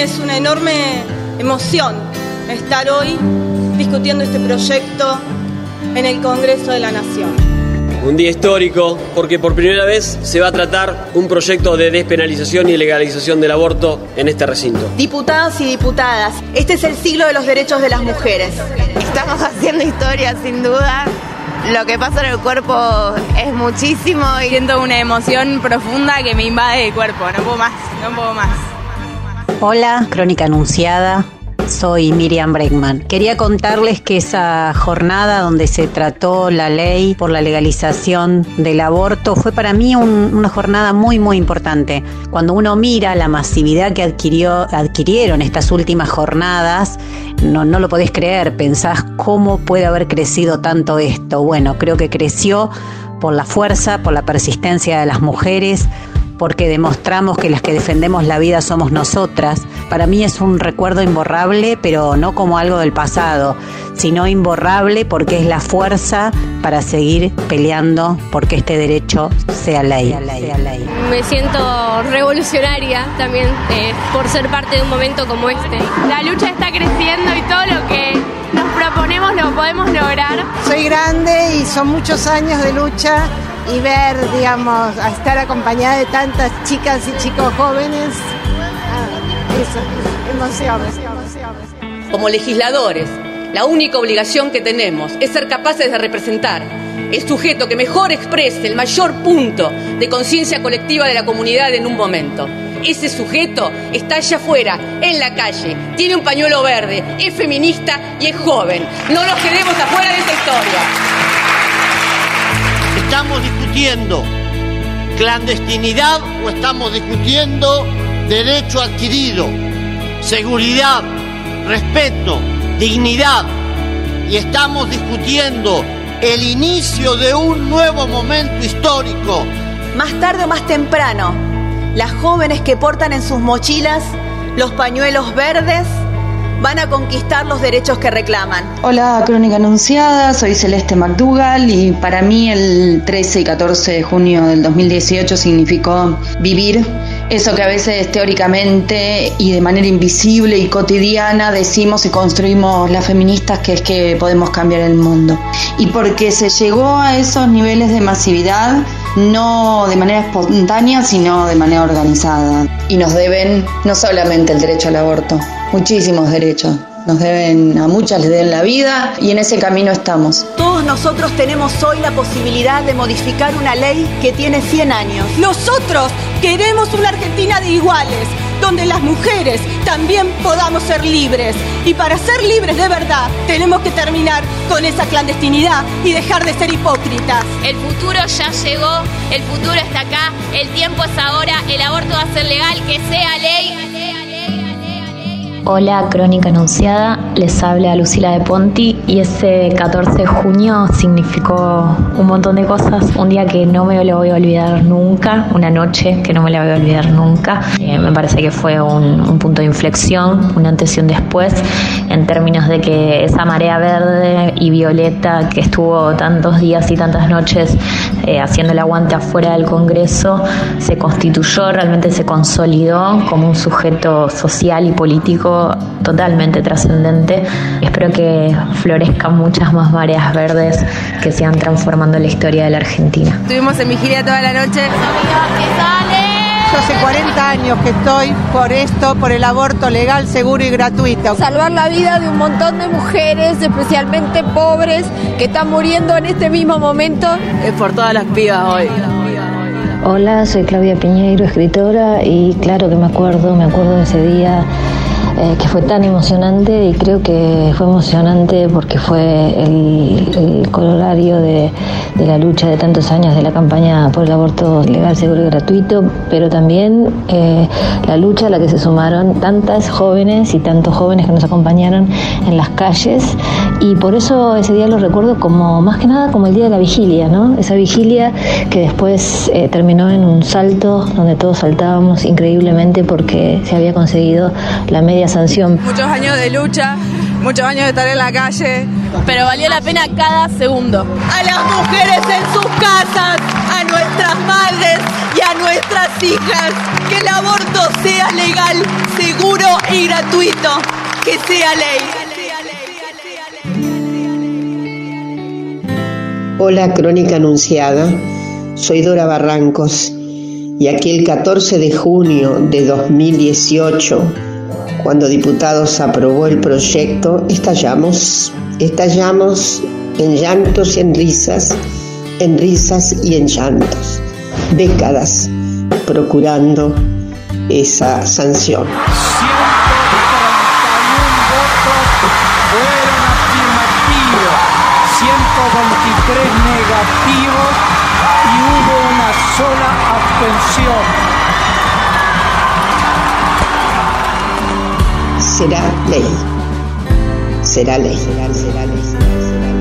es una enorme emoción estar hoy discutiendo este proyecto en el Congreso de la Nación un día histórico porque por primera vez se va a tratar un proyecto de despenalización y legalización del aborto en este recinto. Diputados y diputadas, este es el siglo de los derechos de las mujeres. Estamos haciendo historia sin duda. Lo que pasa en el cuerpo es muchísimo y siento una emoción profunda que me invade el cuerpo. No puedo más, no puedo más. Hola, Crónica Anunciada. Soy Miriam Bregman. Quería contarles que esa jornada donde se trató la ley por la legalización del aborto fue para mí una jornada muy, muy importante. Cuando uno mira la masividad que adquirió, adquirieron estas últimas jornadas, no, no lo podés creer, pensás cómo puede haber crecido tanto esto. Bueno, creo que creció por la fuerza, por la persistencia de las mujeres, porque demostramos que las que defendemos la vida somos nosotras. Para mí es un recuerdo imborrable, pero no como algo del pasado, sino imborrable porque es la fuerza para seguir peleando porque este derecho sea ley. Me siento revolucionaria también eh, por ser parte de un momento como este. La lucha está creciendo y todo lo que proponemos lo podemos lograr. Soy grande y son muchos años de lucha y ver, digamos, a estar acompañada de tantas chicas y chicos jóvenes, ah, eso, emoción. Como legisladores, la única obligación que tenemos es ser capaces de representar el sujeto que mejor exprese el mayor punto de conciencia colectiva de la comunidad en un momento. Ese sujeto está allá afuera, en la calle, tiene un pañuelo verde, es feminista y es joven. No nos quedemos afuera de esa historia. ¿Estamos discutiendo clandestinidad o estamos discutiendo derecho adquirido, seguridad, respeto, dignidad? Y estamos discutiendo el inicio de un nuevo momento histórico. Más tarde o más temprano, las jóvenes que portan en sus mochilas los pañuelos verdes van a conquistar los derechos que reclaman. Hola, Crónica Anunciada, soy Celeste McDougall y para mí el 13 y 14 de junio del 2018 significó vivir eso que a veces teóricamente y de manera invisible y cotidiana decimos y construimos las feministas que es que podemos cambiar el mundo. Y porque se llegó a esos niveles de masividad no de manera espontánea, sino de manera organizada. Y nos deben no solamente el derecho al aborto, muchísimos derechos. Nos deben, a muchas les deben la vida y en ese camino estamos. Todos nosotros tenemos hoy la posibilidad de modificar una ley que tiene 100 años. Nosotros queremos una Argentina de iguales, donde las mujeres también podamos ser libres. Y para ser libres de verdad, tenemos que terminar con esa clandestinidad y dejar de ser hipócritas. El futuro ya llegó, el futuro está acá, el tiempo es ahora, el aborto va a ser legal, que sea ley. Hola, Crónica Anunciada, les habla Lucila de Ponti y ese 14 de junio significó un montón de cosas, un día que no me lo voy a olvidar nunca, una noche que no me la voy a olvidar nunca. Eh, me parece que fue un, punto de inflexión, una antes y un después, en términos de que esa marea verde y violeta que estuvo tantos días y tantas noches eh, haciendo el aguante afuera del Congreso, se constituyó, realmente se consolidó como un sujeto social y político totalmente trascendente. Espero que florezcan muchas más mareas verdes que sigan transformando la historia de la Argentina. Estuvimos en vigilia toda la noche. Yo hace 40 años que estoy por esto, por el aborto legal, seguro y gratuito. Salvar la vida de un montón de mujeres, especialmente pobres, que están muriendo en este mismo momento. Es por todas las pibas hoy. Hola, soy Claudia Piñeiro, escritora, y claro que me acuerdo, me acuerdo de ese día eh, que fue tan emocionante y creo que fue emocionante porque fue el, colorario de, la lucha de tantos años de la campaña por el aborto legal, seguro y gratuito, pero también eh, la lucha a la que se sumaron tantas jóvenes y tantos jóvenes que nos acompañaron en las calles y por eso ese día lo recuerdo como más que nada como el día de la vigilia, ¿no? Esa vigilia que después eh, terminó en un salto donde todos saltábamos increíblemente porque se había conseguido la media sanción. Muchos años de lucha, muchos años de estar en la calle, pero valió la pena cada segundo. A las mujeres en sus casas, a nuestras madres, y a nuestras hijas que el aborto sea legal, seguro y gratuito, que sea ley. Hola, Crónica Anunciada. Soy Dora Barrancos y aquí el 14 de junio de 2018, cuando diputados aprobó el proyecto, estallamos, estallamos en llantos y en risas, en risas y en llantos, décadas procurando esa sanción. negativos y hubo una sola abstención. Será ley. Será ley. Será, será ley.